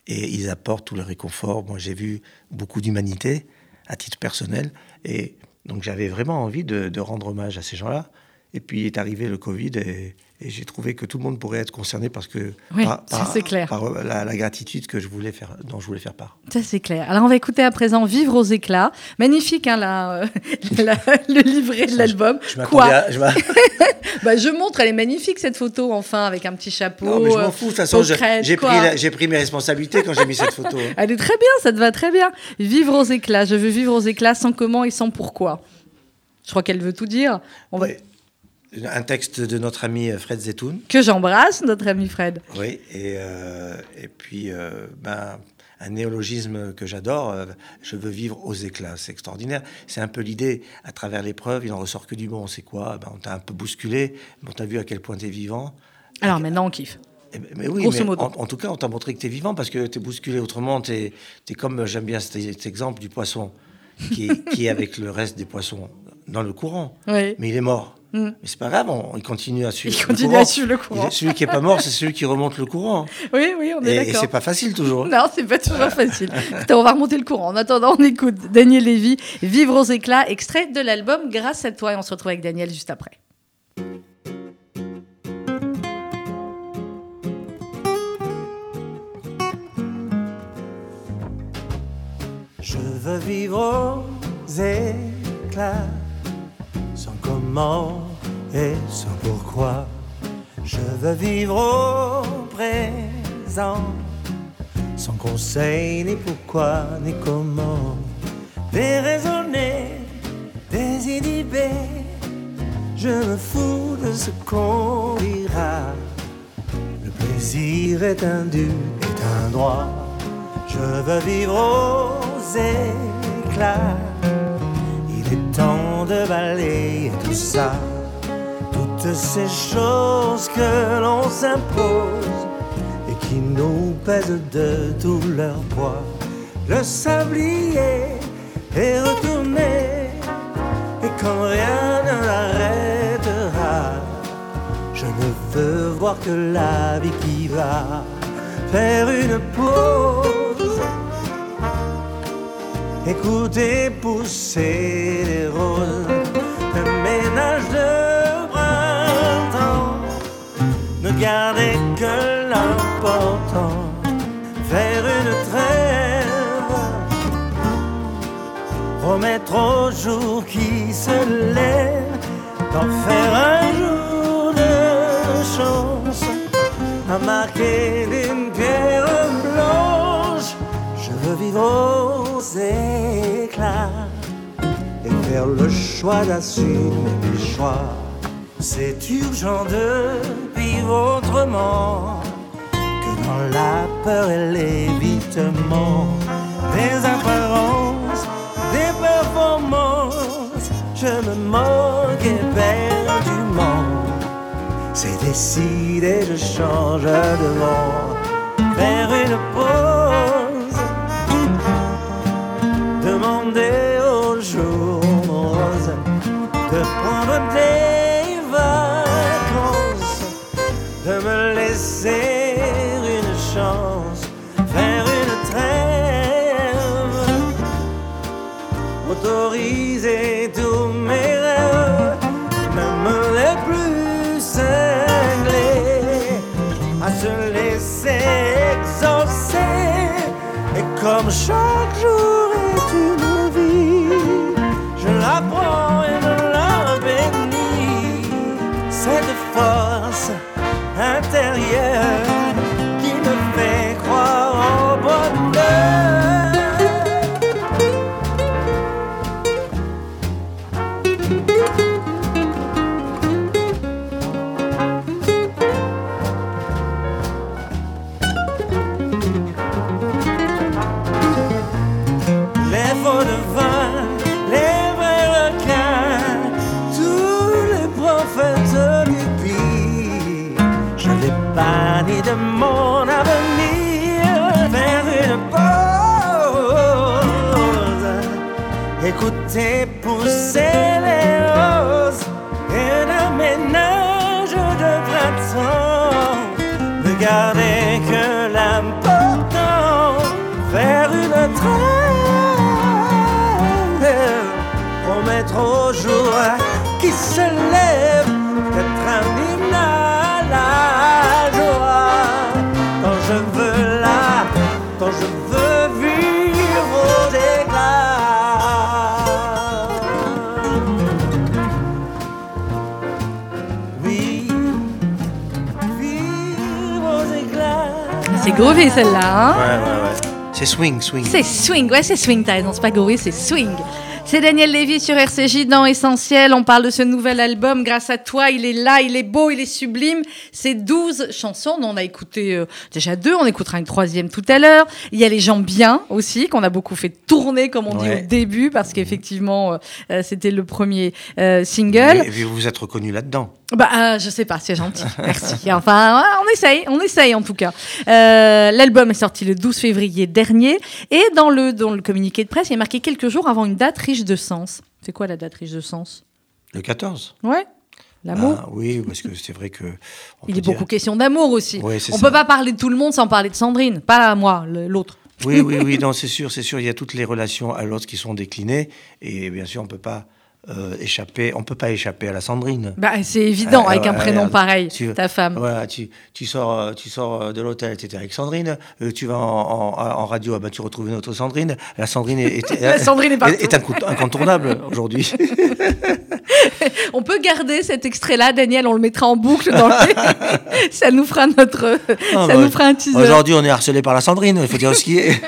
et ils apportent tout le réconfort. Moi, j'ai vu beaucoup d'humanité à titre personnel et donc j'avais vraiment envie de, de rendre hommage à ces gens-là. Et puis est arrivé le Covid et, et j'ai trouvé que tout le monde pourrait être concerné parce que Oui, ça, c'est clair. par la, la gratitude que je voulais faire, dont je voulais faire part. Ça, c'est clair. Alors, on va écouter à présent Vivre aux éclats. Magnifique, hein, la- euh, (laughs) la- le livret de l'album. Je m'attendais Quoi à- je (laughs) bah, Je montre, elle est magnifique, cette photo, enfin, avec un petit chapeau. Non, mais je euh, m'en fous. De toute façon, je- j'ai pris, pris mes responsabilités quand j'ai mis cette photo. hein. (laughs) Elle est très bien, ça te va très bien. Vivre aux éclats. Je veux vivre aux éclats sans comment et sans pourquoi. Je crois qu'elle veut tout dire. On va... Oui. Un texte de notre ami euh, Fred Zetoun. Que j'embrasse, notre ami Fred. Oui, et, euh, et puis euh, ben, un néologisme que j'adore, euh, je veux vivre aux éclats, c'est extraordinaire. C'est un peu l'idée, à travers l'épreuve, il en ressort que du bon. C'est quoi? Ben, On t'a un peu bousculé, mais on t'a vu à quel point tu es vivant. Alors maintenant, on kiffe. Eh ben, mais oui, mais. En, en tout cas, on t'a montré que tu es vivant parce que tu es bousculé. Autrement, tu es, comme, j'aime bien cet, cet exemple du poisson qui est, qui est avec le reste des poissons dans le courant. Oui. Mais il est mort. Mm. Mais c'est pas grave, on, il continue à suivre Il le continue courant. à suivre le courant. Il celui qui est pas mort, c'est celui qui remonte le courant. Oui, oui, on est Et, et d'accord. c'est pas facile toujours. Non, c'est pas toujours facile. On va remonter le courant. En attendant, on écoute Daniel Lévy, Vivre aux éclats, extrait de l'album Grâce à toi. Et on se retrouve avec Daniel juste après. Je veux vivre aux éclats, comment et sans pourquoi. Je veux vivre au présent, sans conseil ni pourquoi ni comment. Déraisonner, désinhibé, je me fous de ce qu'on dira. Le plaisir est un dû, est un droit. Je veux vivre aux éclats. De balayer tout ça. Toutes ces choses que l'on s'impose et qui nous pèsent de tout leur poids. Le sablier est retourné et quand rien ne l'arrêtera, je ne veux voir que la vie qui va faire une pause. Écoutez pousser les roses, un ménage de printemps. Ne gardez que l'important, faire une trêve, promettre au jour qui se lève d'en faire un jour de chance, à marquer d'une pierre vivre aux éclats et faire le choix d'assumer mes choix. C'est urgent de vivre autrement que dans la peur et l'évitement des apparences, des performances. Je me moque éperdument. C'est décidé, je change de vent, faire une Et comme jour qui se lève d'être un hymne à la joie. Quand je veux là, quand je veux vivre aux éclats. Oui, vivre aux éclats. C'est groovy celle-là, hein? Ouais, ouais, ouais. C'est swing, swing. C'est swing, ouais, c'est swing, t'as raison, c'est pas groovy, c'est swing. C'est Daniel Lévy sur RCJ dans Essentiel. On parle de ce nouvel album. Grâce à toi, il est là, il est beau, il est sublime. C'est 12 chansons. dont On a écouté euh, déjà deux. On écoutera une troisième tout à l'heure. Il y a les gens bien aussi, qu'on a beaucoup fait tourner, comme on dit au début, parce qu'effectivement, euh, euh, c'était le premier euh, single. Et, et vous vous êtes reconnu là-dedans. Bah, euh, je sais pas, c'est gentil. (laughs) Merci. Enfin, on essaye, on essaye en tout cas. Euh, L'album est sorti le 12 février dernier et dans le, dans le communiqué de presse, il est marqué quelques jours avant une date riche de sens. C'est quoi la date riche de sens? Le 14. Ouais, l'amour. Ah, oui, parce que c'est vrai que. il est dire- beaucoup question d'amour aussi. Ouais, c'est on ça. peut pas parler de tout le monde sans parler de Sandrine, pas moi, l'autre. Oui, oui, oui, (laughs) non, c'est sûr, c'est sûr. Il y a toutes les relations à l'autre qui sont déclinées. Et bien sûr, on peut pas euh, échapper. On peut pas échapper à la Sandrine. Bah, c'est évident Ah, avec un prénom pareil, tu- ta femme. Voilà, tu, tu sors, euh, tu sors euh, de l'hôtel, tu étais avec Sandrine. euh, tu vas en, en- en radio, ah bah, tu retrouves une autre Sandrine. La Sandrine est, est- (laughs) La Sandrine est partout. est un coup- incontournable aujourd'hui. (laughs) On peut garder cet extrait-là, Daniel, on le mettra en boucle. Dans le- (laughs) ça nous fera notre, Ah, ça bah, nous fera un teaser. Aujourd'hui, on est harcelé par la Sandrine. Il faut dire ce qui est.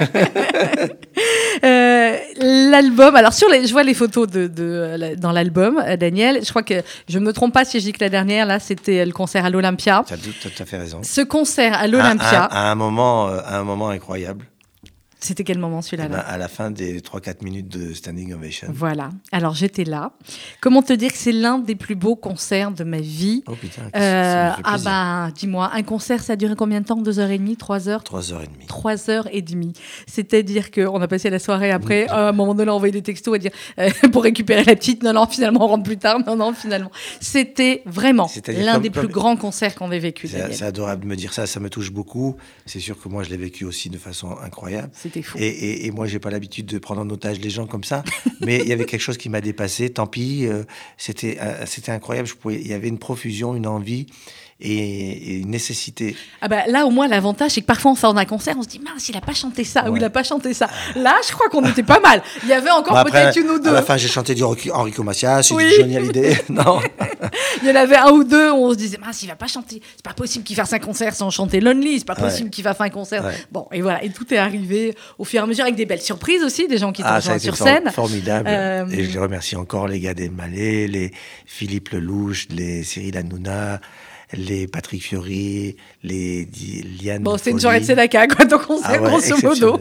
Euh, l'album, alors sur les, je vois les photos de, de euh, dans l'album, euh, Daniel. Je crois que je ne me trompe pas si je dis que la dernière là, c'était le concert à l'Olympia. Tu as tout à fait raison. Ce concert à l'Olympia, à- à un moment, euh, à un moment incroyable. C'était quel moment celui-là Eh ben, à la fin des 3-4 minutes de Standing Ovation. Voilà. Alors j'étais là. Comment te dire que c'est l'un des plus beaux concerts de ma vie Oh putain, Euh, Ah bah, dis-moi, un concert, ça a duré combien de temps? Deux heures et demie Trois heures? 3h30. Trois heures et demie. C'est-à-dire qu'on a passé la soirée après, à un moment donné, on envoyé des textos à dire euh, (laughs) pour récupérer la petite. Non, non, finalement, on rentre plus tard. Non, non, finalement. C'était vraiment l'un des comme- plus grands concerts qu'on ait vécu. C'est adorable de me dire ça, ça me touche beaucoup. C'est sûr que moi, je l'ai vécu aussi de façon incroyable. Et, et, et moi, j'ai pas l'habitude de prendre en otage les gens comme ça, (laughs) mais il y avait quelque chose qui m'a dépassé. Tant pis, euh, c'était euh, c'était incroyable. Je pouvais, il y avait une profusion, une envie et, et une nécessité. Ah bah, là, au moins, l'avantage, c'est que parfois, on sort d'un concert, on se dit, mince, il a pas chanté ça ou il a pas chanté ça. Là, je crois qu'on était pas mal. Il y avait encore peut-être une ou à deux. la fin, j'ai chanté du Enrico Macias, Oui. dit Johnny Hallyday. (laughs) non, Il y en avait un ou deux où on se disait, mince, il va pas chanter. C'est pas possible qu'il fasse un concert sans chanter Lonely. C'est pas Ouais. possible qu'il fasse un concert. Ouais. Bon, et voilà. Et tout est arrivé au fur et à mesure avec des belles surprises aussi, des gens qui ah, été sur for- scène. formidable. Euh, Et je les remercie encore, les gars des Malais, les Philippe Lelouch, les Cyril Hanouna, les Patrick Fiori, les Liane. Bon, c'est une soirée de Sedaka, quoi, ton concert, Ah ouais, grosso modo.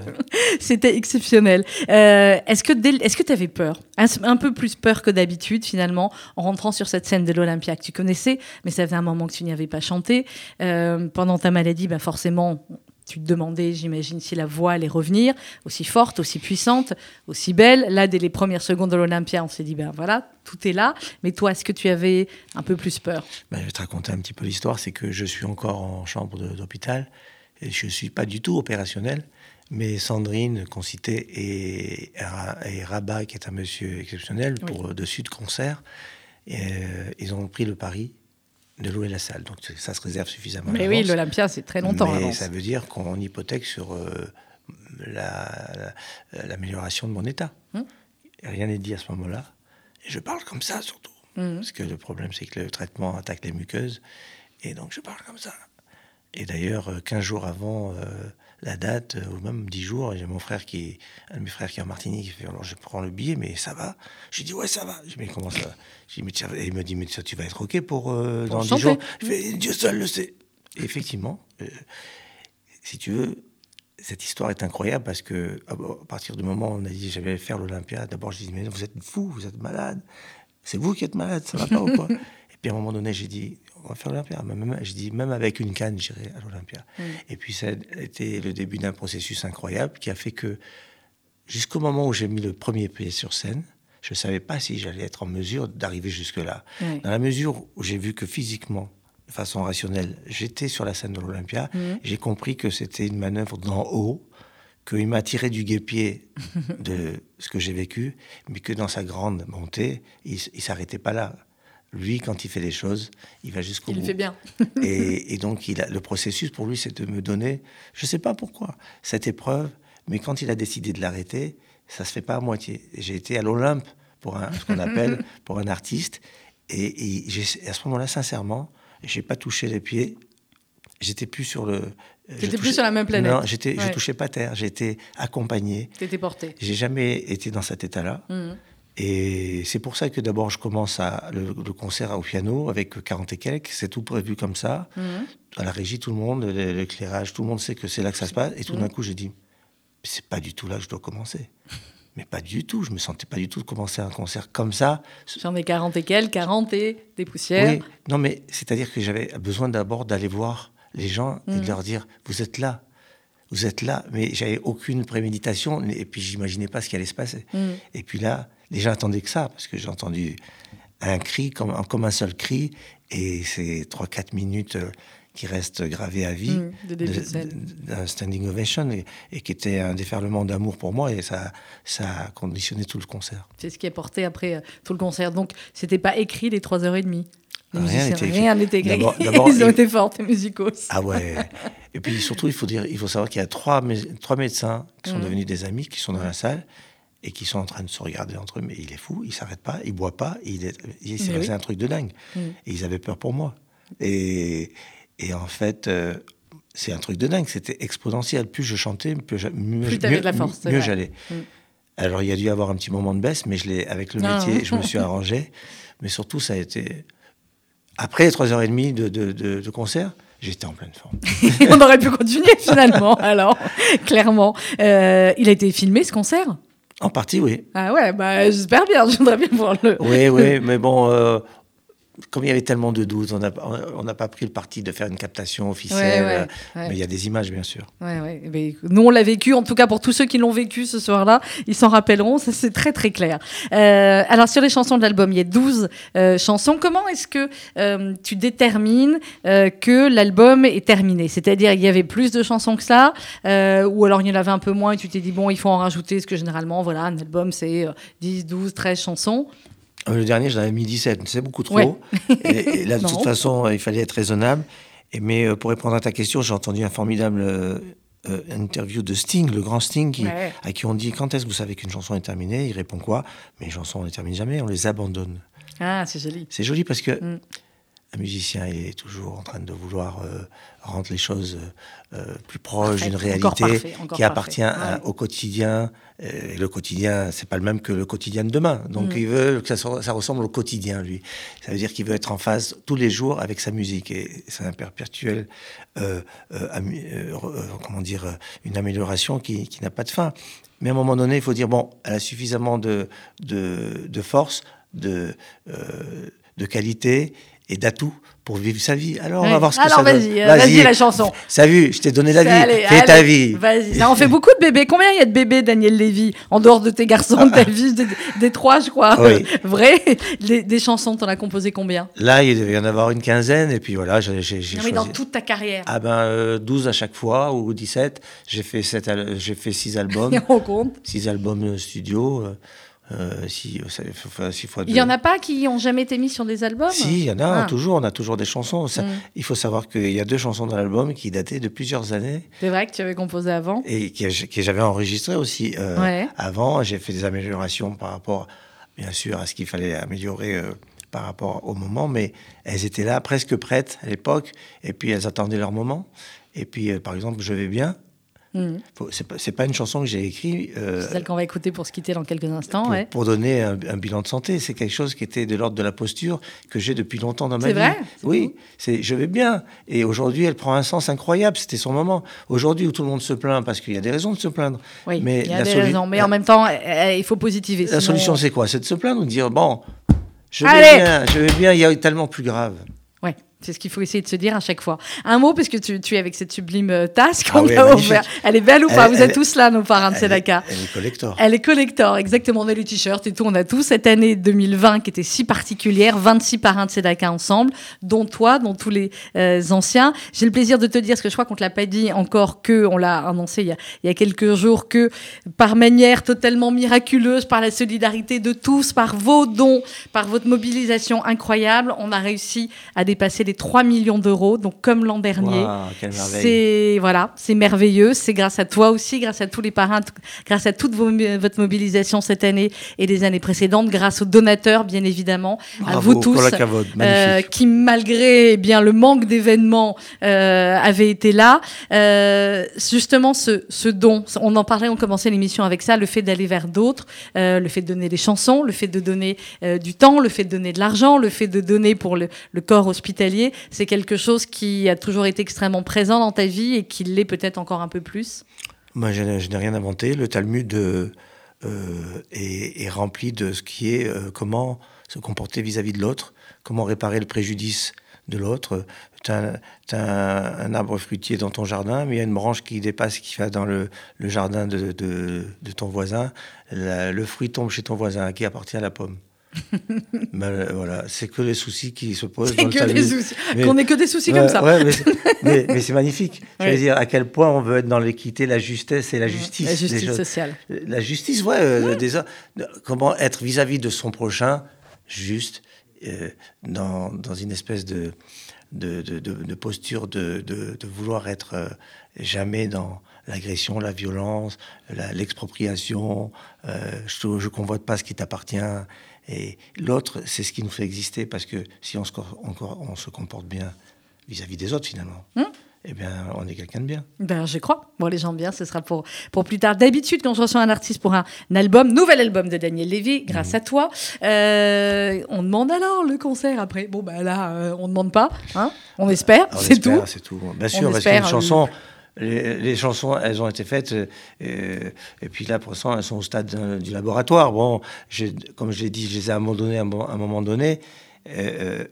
C'était exceptionnel. Euh, est-ce que dès- est-ce que tu avais peur? Un, un peu plus peur que d'habitude, finalement, en rentrant sur cette scène de l'Olympia que tu connaissais, mais ça faisait un moment que tu n'y avais pas chanté. Euh, pendant ta maladie, bah forcément, tu te demandais, j'imagine, si la voix allait revenir, aussi forte, aussi puissante, aussi belle. Là, dès les premières secondes de l'Olympia, on s'est dit, ben voilà, tout est là. Mais toi, est-ce que tu avais un peu plus peur? Ben, je vais te raconter un petit peu l'histoire. C'est que je suis encore en chambre de- d'hôpital et je ne suis pas du tout opérationnel. Mais Sandrine Concité et, et Rabat, qui est un monsieur exceptionnel pour de Sud Concert, et, euh, ils ont pris le pari de louer la salle. Donc ça se réserve suffisamment. Mais oui, l'Olympia, c'est très longtemps Mais ça veut dire qu'on hypothèque sur euh, la- la- l'amélioration de mon état. Hum. Rien n'est dit à ce moment-là. Et je parle comme ça surtout. Hum. Parce que le problème, c'est que le traitement attaque les muqueuses. Et donc, je parle comme ça. Et d'ailleurs, euh, 15 jours avant euh, la date, euh, ou même 10 jours, j'ai mon frère qui, un de mes frères qui est en Martinique, qui fait alors je prends le billet, mais ça va. Je dis ouais, ça va. Je dis mais comment ça Je dis mais tiens, et il me dit mais ça, tu vas être ok pour, euh, dans 10 chanter. jours? Je fais Dieu seul le sait. Et effectivement, euh, si tu veux, cette histoire est incroyable parce que à à partir du moment où on a dit j'allais faire l'Olympia, d'abord je dis mais vous êtes fou, vous êtes malade. C'est vous qui êtes malade, ça va pas ou quoi? (laughs) Et puis à un moment donné, j'ai dit on va faire l'Olympia. Même, je dis même avec une canne, j'irai à l'Olympia. Et puis ça a été le début d'un processus incroyable qui a fait que jusqu'au moment où j'ai mis le premier pied sur scène, je ne savais pas si j'allais être en mesure d'arriver jusque-là. Oui. Dans la mesure où j'ai vu que physiquement, de façon rationnelle, j'étais sur la scène de l'Olympia, j'ai compris que c'était une manœuvre d'en haut, qu'il m'a tiré du guépier (laughs) de ce que j'ai vécu, mais que dans sa grande montée, il ne s'arrêtait pas là. Lui, quand il fait les choses, il va jusqu'au Il bout. le fait bien. (laughs) et, (laughs) et donc, il a, le processus pour lui, c'est de me donner, je ne sais pas pourquoi, cette épreuve, mais quand il a décidé de l'arrêter, ça se fait pas à moitié. J'ai été à l'Olympe pour un, ce qu'on appelle (laughs) pour un artiste, et, à ce moment-là, sincèrement, j'ai pas touché les pieds. J'étais plus sur le. je T'étais plus sur la même planète. Non, j'étais, je Ouais. touchais pas terre. J'étais accompagné. T'étais porté. J'ai jamais été dans cet état-là. Mhm. Et c'est pour ça que d'abord je commence à, le, le concert au piano avec 40 et quelques. C'est tout prévu comme ça. Mhm. À la régie, tout le monde, l'éclairage, tout le monde sait que c'est là que ça se passe. Et tout d'un coup, j'ai dit, c'est pas du tout là que je dois commencer. (laughs) Mais pas du tout. Je me sentais pas du tout de commencer un concert comme ça. J'en ai 40 et quelques, 40 et des poussières. Oui, non, mais c'est-à-dire que j'avais besoin d'abord d'aller voir les gens et de leur dire Vous êtes là, vous êtes là. Mais j'avais aucune préméditation et puis j'imaginais pas ce qui allait se passer. Et puis là, gens attendaient que ça parce que j'ai entendu un cri comme, comme un seul cri et c'est 3-4 minutes euh, qui restent gravées à vie Mm, scène. d'un standing ovation et, et qui était un déferlement d'amour pour moi et ça, ça a conditionné tout le concert. C'est ce qui est porté après euh, tout le concert. Donc, c'était pas écrit les trois heures et demie. Les Rien musiciens, n'était écrit. (laughs) Ils ont été forts, les musicaux. Ah ouais. Et puis surtout, il faut dire, il faut savoir qu'il y a trois, mé- trois médecins qui sont devenus des amis, qui sont dans la salle et qui sont en train de se regarder entre eux. Mais il est fou, il s'arrête pas, il boit pas, il est, c'est oui. un truc de dingue. Et ils avaient peur pour moi. Et, et en fait, euh, c'est un truc de dingue. C'était exponentiel. Plus je chantais, plus j'a- mieux, Plus mieux- de la force, mieux j'allais. Mm. Alors il y a dû y avoir un petit moment de baisse, mais je l'ai avec le métier, je me suis (laughs) arrangé. Mais surtout, ça a été après les trois heures et demie de, de, de- de concert, j'étais en pleine forme. (laughs) On aurait pu continuer finalement, (laughs) alors, clairement. Euh, il a été filmé ce concert? En partie, oui. Ah ouais, bah, j'espère bien, je voudrais bien voir le. Oui, oui, mais bon, euh, comme il y avait tellement de doutes, on n'a on pas pris le parti de faire une captation officielle. Ouais, ouais, euh, ouais. Mais il y a des images, bien sûr. Mais nous, on l'a vécu. En tout cas, pour tous ceux qui l'ont vécu ce soir-là, ils s'en rappelleront. Ça, c'est très, très clair. Euh, alors, sur les chansons de l'album, il y a 12 euh, chansons. Comment est-ce que euh, tu détermines que l'album est terminé? C'est-à-dire, il y avait plus de chansons que ça Ou alors, il y en avait un peu moins et tu t'es dit, bon, il faut en rajouter Parce que généralement, voilà, un album, c'est euh, 10, 12, 13 chansons. Euh, Le dernier, j'en avais mis 17, c'est beaucoup trop. Ouais. Et, et là, de (laughs) toute façon, euh, il fallait être raisonnable. Et, mais euh, pour répondre à ta question, j'ai entendu un formidable euh, interview de Sting, le grand Sting, qui, Ouais. à qui on dit quand est-ce que vous savez qu'une chanson est terminée? Il répond quoi? Mais les chansons, on ne les termine jamais, on les abandonne. Ah, c'est joli. C'est joli parce que Mm. Un musicien est toujours en train de vouloir euh, rendre les choses euh, plus proches d'une Encore réalité parfait, encore qui appartient parfait. à- Ouais. au quotidien. Euh, Et le quotidien, c'est pas le même que le quotidien de demain. Donc Mm. il veut que ça, ressemble au quotidien, lui. Ça veut dire qu'il veut être en phase tous les jours avec sa musique. Et c'est un perpétuel, euh, comment dire, une amélioration qui, qui n'a pas de fin. Mais à un moment donné, il faut dire bon, elle a suffisamment de, de, de force, de, de qualité et d'atouts pour vivre sa vie. Alors on va voir ce que Alors, ça donne. vas-y, euh, vas-y, la chanson. Ça vu, je t'ai donné la vie. Allez, Fais ta vie. Vas-y. En fait beaucoup de bébés. Combien il y a de bébés, Daniel Lévy, en dehors de tes garçons, de ta vie, des, des trois, je crois? Oui. (laughs) Vrai? Des, des chansons, t'en as composé combien? Là, il devait y en avoir une quinzaine, et puis voilà, j'ai j'ai- mais dans choisi- toute ta carrière. Ah ben, euh, 12 à chaque fois, ou 17. J'ai fait, sept j'ai fait 6 albums. (laughs) On compte. 6 albums euh, studio. Euh, euh, faut Il y deux. en a pas qui ont jamais été mis sur des albums? Si, il y en a Ah. toujours, on a toujours des chansons. Ça- Mm. Il faut savoir qu'il y a deux chansons dans l'album qui dataient de plusieurs années C'est vrai que tu avais composé avant. et que, j'avais enregistré aussi euh, Ouais. avant. J'ai fait des améliorations par rapport, bien sûr, à ce qu'il fallait améliorer euh, par rapport au moment, mais elles étaient là, presque prêtes à l'époque, et puis elles attendaient leur moment. Et puis, par exemple, Je vais bien. Faut- C'est pas, pas une chanson que j'ai écrite euh, C'est celle qu'on va écouter pour se quitter dans quelques instants. pour, ouais. pour donner un, un bilan de santé. C'est quelque chose qui était de l'ordre de la posture que j'ai depuis longtemps dans ma C'est vie. vrai C'est Oui, beau. c'est je vais bien. Et aujourd'hui, elle prend un sens incroyable. C'était son moment. Aujourd'hui, où tout le monde se plaint, parce qu'il y a des raisons de se plaindre. Oui, mais il y a des raisons. Mais en même temps, euh, euh, il faut positiver. La sinon- solution, c'est quoi? C'est de se plaindre ou de dire bon, je Allez vais bien, je vais bien. Il y a tellement plus grave. C'est ce qu'il faut essayer de se dire à chaque fois. Un mot, parce que tu, tu es avec cette sublime euh, tasse Ah qu'on oui, a offert. Elle est belle ou pas? Elle- Vous êtes tous là, nos parrains de Sedaka. elle est collector. Elle est collector, exactement. On a les t-shirts et tout. On a tout cette année 2020 qui était si particulière. 26 parrains de Sedaka ensemble, dont toi, dont tous les euh, anciens. J'ai le plaisir de te dire, parce que je crois qu'on te l'a pas dit encore, que on l'a annoncé il y, a, il y a quelques jours, que par manière totalement miraculeuse, par la solidarité de tous, par vos dons, par votre mobilisation incroyable, on a réussi à dépasser les 3 millions d'euros. Donc, comme l'an dernier. C'est voilà, c'est merveilleux. C'est grâce à toi aussi, grâce à tous les parrains, grâce à toute vos- votre mobilisation cette année et les années précédentes, grâce aux donateurs bien évidemment, à vous tous, euh, qui malgré eh bien le manque d'événements euh, avaient été là. Euh, justement, ce, ce don, on en parlait, on commençait l'émission avec ça, le fait d'aller vers d'autres, euh, le fait de donner des chansons, le fait de donner du temps, le fait de donner de l'argent, le fait de donner pour le, le corps hospitalier, c'est quelque chose qui a toujours été extrêmement présent dans ta vie et qui l'est peut-être encore un peu plus. Moi, je, n'ai- rien inventé. Le Talmud euh, euh, est, rempli de ce qui est euh, comment se comporter vis-à-vis de l'autre, comment réparer le préjudice de l'autre. Tu as, un, arbre fruitier dans ton jardin, mais il y a une branche qui dépasse, qui va dans le, jardin de, ton voisin. Le fruit tombe chez ton voisin, à qui appartient la pomme. Ben, voilà, c'est que les soucis qui se posent. C'est que des soucis, qu'on ait que des soucis Ouais, comme ça. ouais, mais c'est- mais, mais c'est magnifique. (laughs) Je veux dire à quel point on veut être dans l'équité, la justesse et la justice. La justice sociale. La justice, ouais. euh, des comment être vis-à-vis de son prochain juste euh, dans, dans une espèce de, de, de, posture de, vouloir être euh, jamais dans l'agression, la violence, l'expropriation. euh, je ne convoite pas ce qui t'appartient. Et l'autre, c'est ce qui nous fait exister parce que si on se, on, on comporte bien vis-à-vis des autres, finalement, Hum. eh bien, on est quelqu'un de bien. Ben, je crois. Bon, les gens bien, ce sera pour, pour plus tard. D'habitude, quand je reçois un artiste pour un, album, nouvel album de Daniel Lévy, grâce à toi, euh, on demande alors le concert après. Bon, ben là, euh, on ne demande pas. Hein on espère, c'est tout. C'est tout. Bien sûr, parce qu'une chanson. Les, chansons, elles ont été faites, et, et puis là, pour l'instant, elles sont au stade du laboratoire. Bon, comme je l'ai dit, je les ai abandonnées à un moment donné. Euh,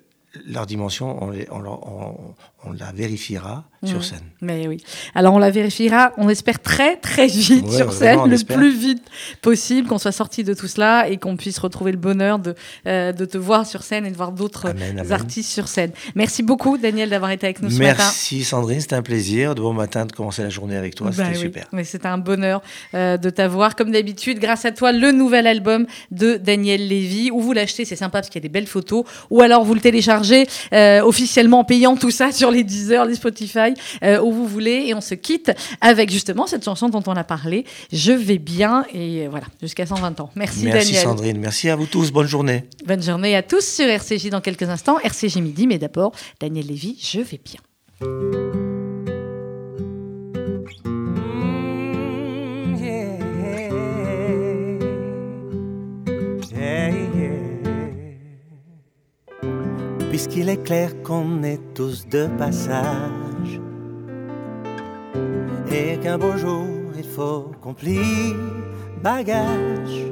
leur dimension, on, on, la vérifiera sur mmh. scène. Mais oui. Alors on la vérifiera, on espère très très vite sur scène, le plus vite possible, qu'on soit sorti de tout cela et qu'on puisse retrouver le bonheur de, euh, de te voir sur scène et de voir d'autres artistes sur scène. Merci beaucoup Daniel d'avoir été avec nous ce matin. Merci Sandrine, c'était un plaisir. De bon matin de commencer la journée avec toi, c'était super. Mais c'était un bonheur euh, de t'avoir. Comme d'habitude, grâce à toi, le nouvel album de Daniel Lévy. Où vous l'achetez, c'est sympa parce qu'il y a des belles photos. Ou alors vous le téléchargez euh, officiellement en payant tout ça sur les Deezer, les Spotify. Euh, où vous voulez. Et on se quitte avec justement cette chanson dont on a parlé, Je vais bien. Et voilà, jusqu'à 120 ans. Merci, Daniel. Merci Sandrine. Merci à vous tous. Bonne journée. Bonne journée à tous sur RCJ dans quelques instants. RCJ midi, mais d'abord, Daniel Lévy, Je vais bien. Puisqu'il est clair qu'on est tous de passage et qu'un beau jour il faut qu'on plie bagage.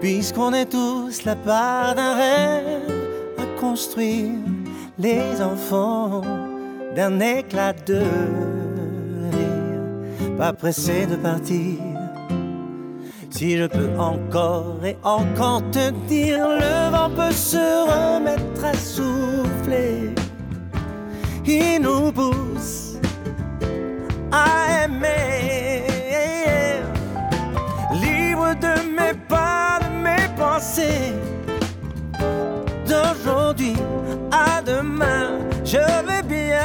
Puisqu'on est tous la part d'un rêve à construire, les enfants d'un éclat de rire, pas pressé de partir. Si je peux encore et encore te dire, le vent peut se remettre à souffler. Il nous pousse à aimer. Libre de mes pas, de mes pensées. D'aujourd'hui à demain, je vais bien.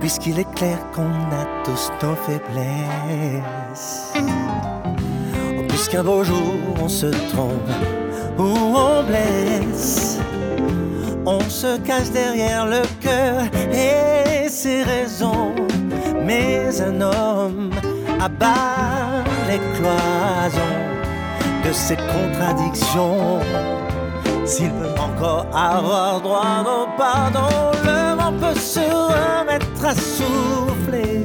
Puisqu'il est clair qu'on a tous nos faiblesses. Puisqu'un beau jour on se trompe ou on blesse on se cache derrière le cœur et ses raisons. Mais un homme abat les cloisons de ses contradictions. S'il peut encore avoir droit au pardon, le vent peut se remettre à souffler.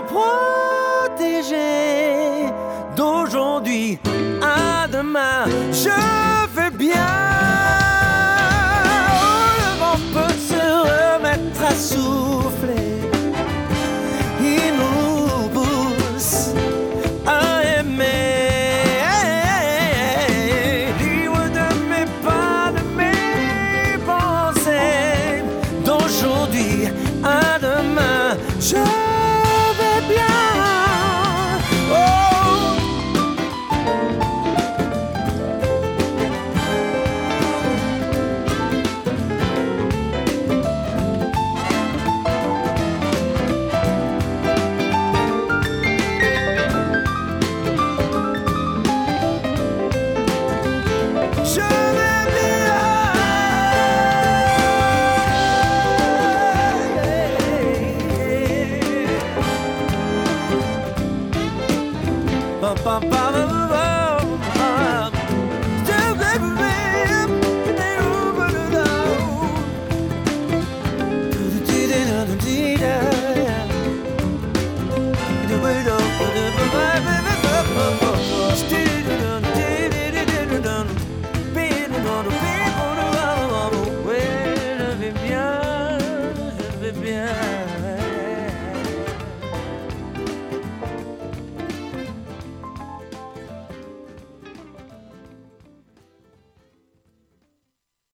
Protégé d'aujourd'hui à demain. Je vais bien.